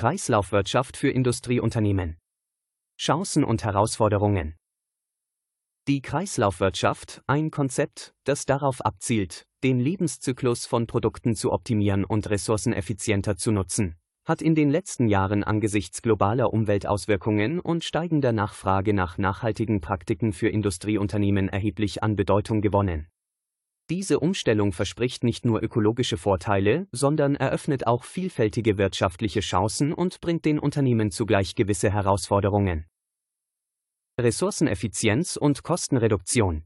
Kreislaufwirtschaft für Industrieunternehmen. Chancen und Herausforderungen. Die Kreislaufwirtschaft, ein Konzept, das darauf abzielt, den Lebenszyklus von Produkten zu optimieren und ressourceneffizienter zu nutzen, hat in den letzten Jahren angesichts globaler Umweltauswirkungen und steigender Nachfrage nach nachhaltigen Praktiken für Industrieunternehmen erheblich an Bedeutung gewonnen. Diese Umstellung verspricht nicht nur ökologische Vorteile, sondern eröffnet auch vielfältige wirtschaftliche Chancen und bringt den Unternehmen zugleich gewisse Herausforderungen. Ressourceneffizienz und Kostenreduktion.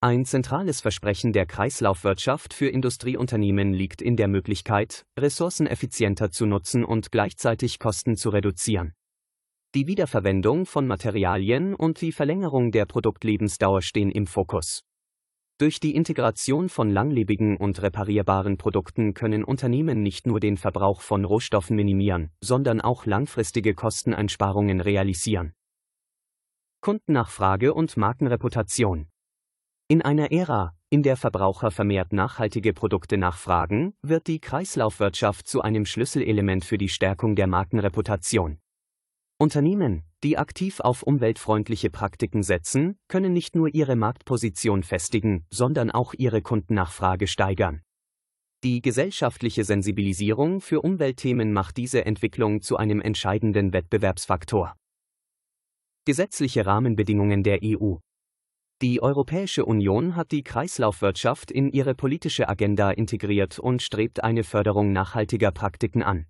Ein zentrales Versprechen der Kreislaufwirtschaft für Industrieunternehmen liegt in der Möglichkeit, Ressourcen effizienter zu nutzen und gleichzeitig Kosten zu reduzieren. Die Wiederverwendung von Materialien und die Verlängerung der Produktlebensdauer stehen im Fokus. Durch die Integration von langlebigen und reparierbaren Produkten können Unternehmen nicht nur den Verbrauch von Rohstoffen minimieren, sondern auch langfristige Kosteneinsparungen realisieren. Kundennachfrage und Markenreputation. In einer Ära, in der Verbraucher vermehrt nachhaltige Produkte nachfragen, wird die Kreislaufwirtschaft zu einem Schlüsselelement für die Stärkung der Markenreputation. Unternehmen, die aktiv auf umweltfreundliche Praktiken setzen, können nicht nur ihre Marktposition festigen, sondern auch ihre Kundennachfrage steigern. Die gesellschaftliche Sensibilisierung für Umweltthemen macht diese Entwicklung zu einem entscheidenden Wettbewerbsfaktor. Gesetzliche Rahmenbedingungen der EU Die Europäische Union hat die Kreislaufwirtschaft in ihre politische Agenda integriert und strebt eine Förderung nachhaltiger Praktiken an.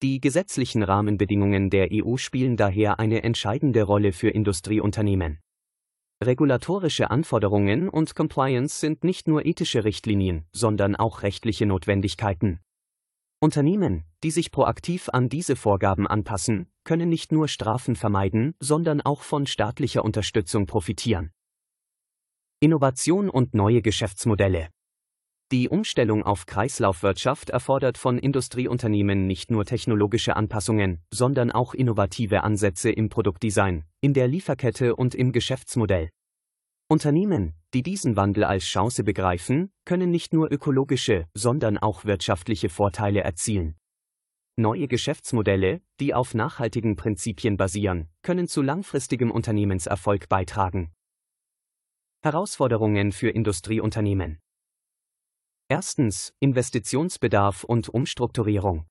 Die gesetzlichen Rahmenbedingungen der EU spielen daher eine entscheidende Rolle für Industrieunternehmen. Regulatorische Anforderungen und Compliance sind nicht nur ethische Richtlinien, sondern auch rechtliche Notwendigkeiten. Unternehmen, die sich proaktiv an diese Vorgaben anpassen, können nicht nur Strafen vermeiden, sondern auch von staatlicher Unterstützung profitieren. Innovation und neue Geschäftsmodelle die Umstellung auf Kreislaufwirtschaft erfordert von Industrieunternehmen nicht nur technologische Anpassungen, sondern auch innovative Ansätze im Produktdesign, in der Lieferkette und im Geschäftsmodell. Unternehmen, die diesen Wandel als Chance begreifen, können nicht nur ökologische, sondern auch wirtschaftliche Vorteile erzielen. Neue Geschäftsmodelle, die auf nachhaltigen Prinzipien basieren, können zu langfristigem Unternehmenserfolg beitragen. Herausforderungen für Industrieunternehmen Erstens Investitionsbedarf und Umstrukturierung.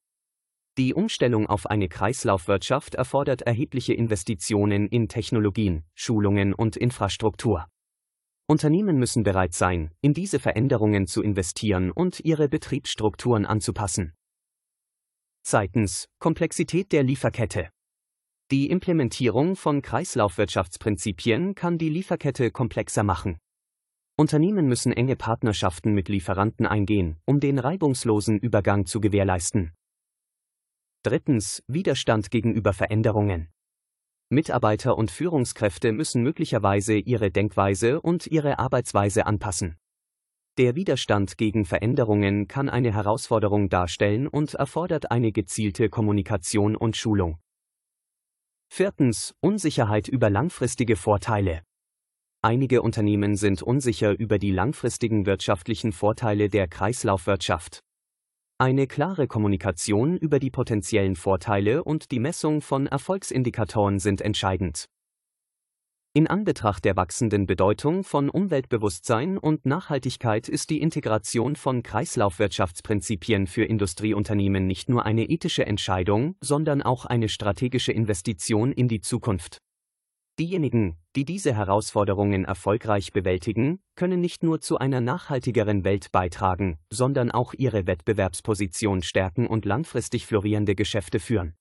Die Umstellung auf eine Kreislaufwirtschaft erfordert erhebliche Investitionen in Technologien, Schulungen und Infrastruktur. Unternehmen müssen bereit sein, in diese Veränderungen zu investieren und ihre Betriebsstrukturen anzupassen. Zweitens Komplexität der Lieferkette. Die Implementierung von Kreislaufwirtschaftsprinzipien kann die Lieferkette komplexer machen. Unternehmen müssen enge Partnerschaften mit Lieferanten eingehen, um den reibungslosen Übergang zu gewährleisten. Drittens. Widerstand gegenüber Veränderungen. Mitarbeiter und Führungskräfte müssen möglicherweise ihre Denkweise und ihre Arbeitsweise anpassen. Der Widerstand gegen Veränderungen kann eine Herausforderung darstellen und erfordert eine gezielte Kommunikation und Schulung. Viertens. Unsicherheit über langfristige Vorteile. Einige Unternehmen sind unsicher über die langfristigen wirtschaftlichen Vorteile der Kreislaufwirtschaft. Eine klare Kommunikation über die potenziellen Vorteile und die Messung von Erfolgsindikatoren sind entscheidend. In Anbetracht der wachsenden Bedeutung von Umweltbewusstsein und Nachhaltigkeit ist die Integration von Kreislaufwirtschaftsprinzipien für Industrieunternehmen nicht nur eine ethische Entscheidung, sondern auch eine strategische Investition in die Zukunft. Diejenigen, die diese Herausforderungen erfolgreich bewältigen, können nicht nur zu einer nachhaltigeren Welt beitragen, sondern auch ihre Wettbewerbsposition stärken und langfristig florierende Geschäfte führen.